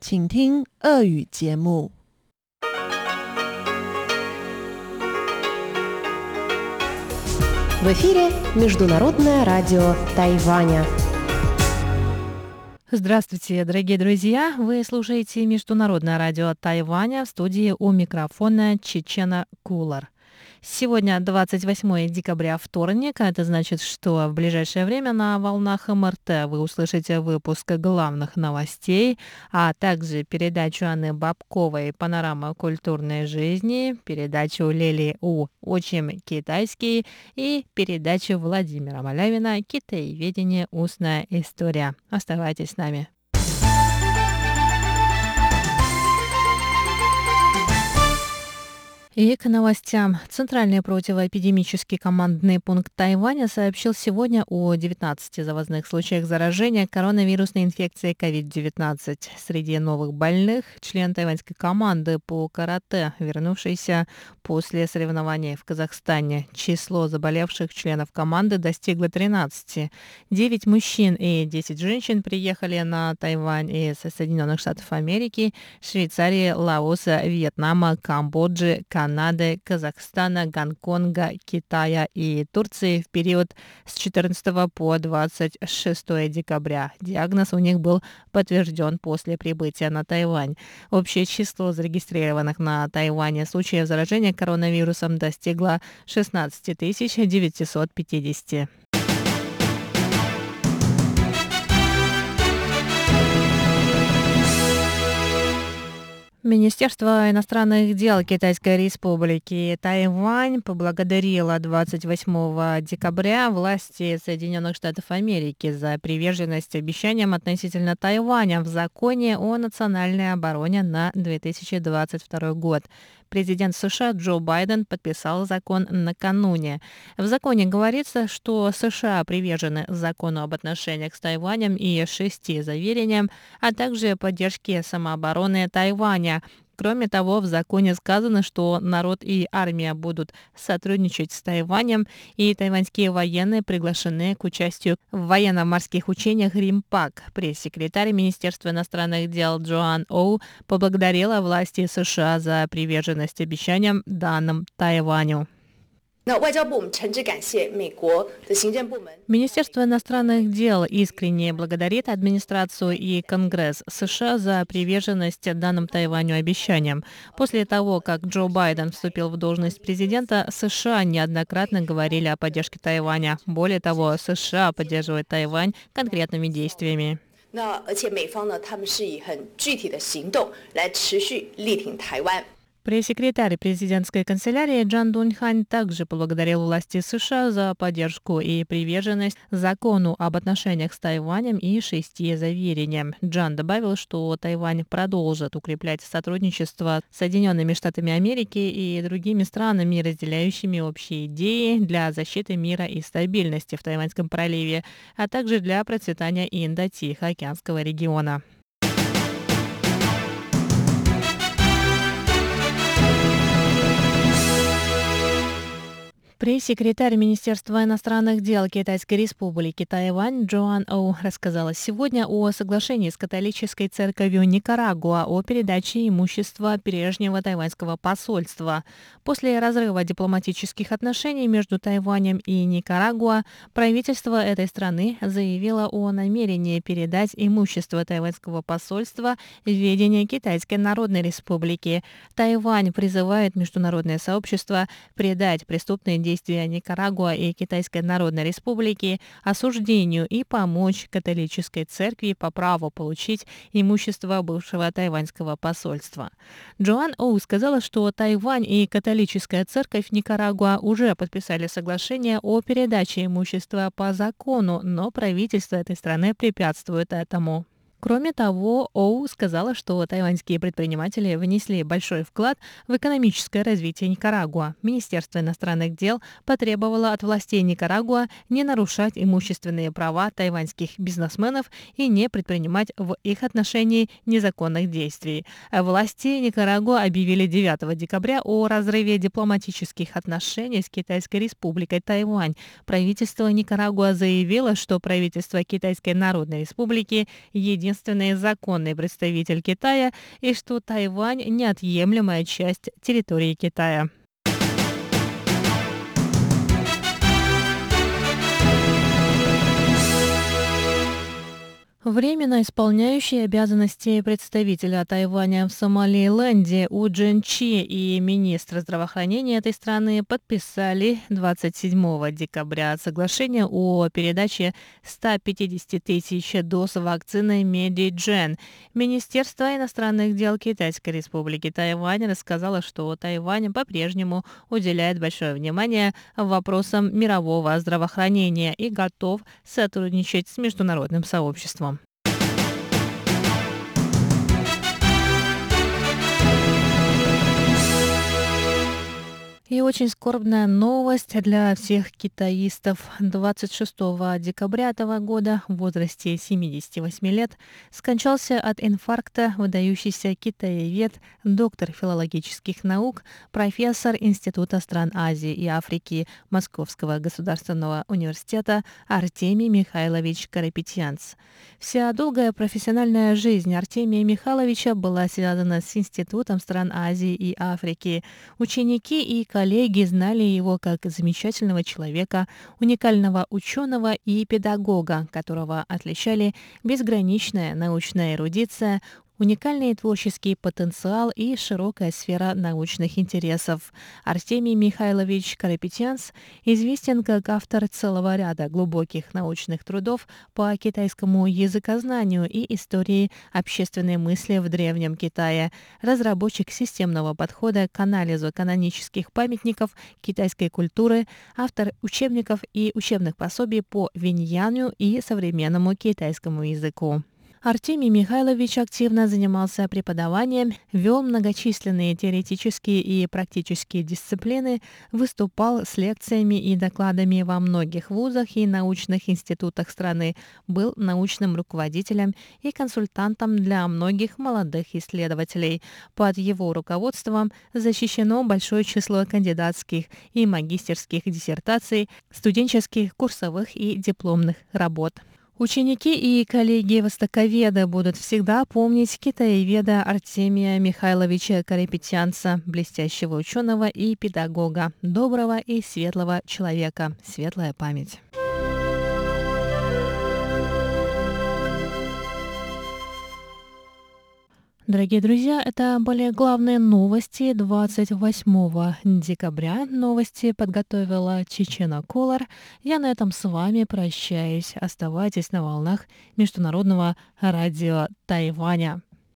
请听俄语节目。В эфире Международное радио Тайваня. Здравствуйте, дорогие друзья! Вы слушаете Международное радио Тайваня в студии у микрофона Чечена Кулар. Сегодня 28 декабря, вторник. Это значит, что в ближайшее время на волнах МРТ вы услышите выпуск главных новостей, а также передачу Анны Бабковой «Панорама культурной жизни», передачу Лили У «Учим китайский» и передачу Владимира Малявина «Китаеведение. Устная история». Оставайтесь с нами. И к новостям. Центральный противоэпидемический командный пункт Тайваня сообщил сегодня о 19 завозных случаях заражения коронавирусной инфекцией COVID-19. Среди новых больных – член тайваньской команды по карате, вернувшийся после соревнований в Казахстане. Число заболевших членов команды достигло 13. 9 мужчин и 10 женщин приехали на Тайвань из Соединенных Штатов Америки, Швейцарии, Лаоса, Вьетнама, Камбоджи, Канады, Казахстана, Гонконга, Китая и Турции в период с 14 по 26 декабря. Диагноз у них был подтвержден после прибытия на Тайвань. Общее число зарегистрированных на Тайване случаев заражения коронавирусом достигло 16 950. Министерство иностранных дел Китайской Республики Тайвань поблагодарило 28 декабря власти Соединенных Штатов Америки за приверженность обещаниям относительно Тайваня в законе о национальной обороне на 2022 год. Президент США Джо Байден подписал закон накануне. В законе говорится, что США привержены закону об отношениях с Тайванем и шести заверениям, а также поддержке самообороны Тайваня. Кроме того, в законе сказано, что народ и армия будут сотрудничать с Тайванем, и тайваньские военные приглашены к участию в военно-морских учениях «Римпак». Пресс-секретарь Министерства иностранных дел Джоан Оу поблагодарила власти США за приверженность обещаниям данным Тайваню. Министерство иностранных дел искренне благодарит администрацию и Конгресс США за приверженность данным Тайваню обещаниям. После того, как Джо Байден вступил в должность президента, США неоднократно говорили о поддержке Тайваня. Более того, США поддерживают Тайвань конкретными действиями. 那而且美方呢，他们是以很具体的行动来持续力挺台湾。 Пресс-секретарь президентской канцелярии Джан Дуньхань также поблагодарил власти США за поддержку и приверженность закону об отношениях с Тайванем и шести заверениям. Джан добавил, что Тайвань продолжит укреплять сотрудничество с Соединенными Штатами Америки и другими странами, разделяющими общие идеи для защиты мира и стабильности в Тайваньском проливе, а также для процветания Индо-Тихоокеанского региона. Пресс-секретарь Министерства иностранных дел Китайской Республики Тайвань Джоан Оу рассказала сегодня о соглашении с католической церковью Никарагуа о передаче имущества прежнего тайваньского посольства. После разрыва дипломатических отношений между Тайванем и Никарагуа правительство этой страны заявило о намерении передать имущество тайваньского посольства в ведение Китайской Народной Республики. Тайвань призывает международное сообщество предать преступные действия действия Никарагуа и Китайской Народной Республики осуждению и помочь католической церкви по праву получить имущество бывшего тайваньского посольства. Джоан Оу сказала, что Тайвань и католическая церковь Никарагуа уже подписали соглашение о передаче имущества по закону, но правительство этой страны препятствует этому. Кроме того, Оу сказала, что тайваньские предприниматели внесли большой вклад в экономическое развитие Никарагуа. Министерство иностранных дел потребовало от властей Никарагуа не нарушать имущественные права тайваньских бизнесменов и не предпринимать в их отношении незаконных действий. Власти Никарагуа объявили 9 декабря о разрыве дипломатических отношений с Китайской республикой Тайвань. Правительство Никарагуа заявило, что правительство Китайской Народной Республики един единственный законный представитель Китая и что Тайвань – неотъемлемая часть территории Китая. Временно исполняющий обязанности представителя Тайваня в Сомалиленде У Джин Чи и министр здравоохранения этой страны подписали 27 декабря соглашение о передаче 150 тысяч доз вакцины Медиджен. Министерство иностранных дел Китайской республики Тайвань рассказало, что Тайвань по-прежнему уделяет большое внимание вопросам мирового здравоохранения и готов сотрудничать с международным сообществом. Очень скорбная новость для всех китаистов. 26 декабря этого года в возрасте 78 лет скончался от инфаркта выдающийся китаевед, доктор филологических наук, профессор Института стран Азии и Африки Московского государственного университета Артемий Михайлович Карапетьянц. Вся долгая профессиональная жизнь Артемия Михайловича была связана с Институтом стран Азии и Африки. Ученики и коллеги коллеги знали его как замечательного человека, уникального ученого и педагога, которого отличали безграничная научная эрудиция, уникальный творческий потенциал и широкая сфера научных интересов. Артемий Михайлович Карапетянс известен как автор целого ряда глубоких научных трудов по китайскому языкознанию и истории общественной мысли в Древнем Китае, разработчик системного подхода к анализу канонических памятников китайской культуры, автор учебников и учебных пособий по виньяню и современному китайскому языку. Артемий Михайлович активно занимался преподаванием, вел многочисленные теоретические и практические дисциплины, выступал с лекциями и докладами во многих вузах и научных институтах страны, был научным руководителем и консультантом для многих молодых исследователей. Под его руководством защищено большое число кандидатских и магистерских диссертаций, студенческих, курсовых и дипломных работ. Ученики и коллеги востоковеда будут всегда помнить китаеведа Артемия Михайловича Карепетянца, блестящего ученого и педагога, доброго и светлого человека. Светлая память. Дорогие друзья, это были главные новости 28 декабря. Новости подготовила Чечена Колор. Я на этом с вами прощаюсь. Оставайтесь на волнах Международного радио Тайваня.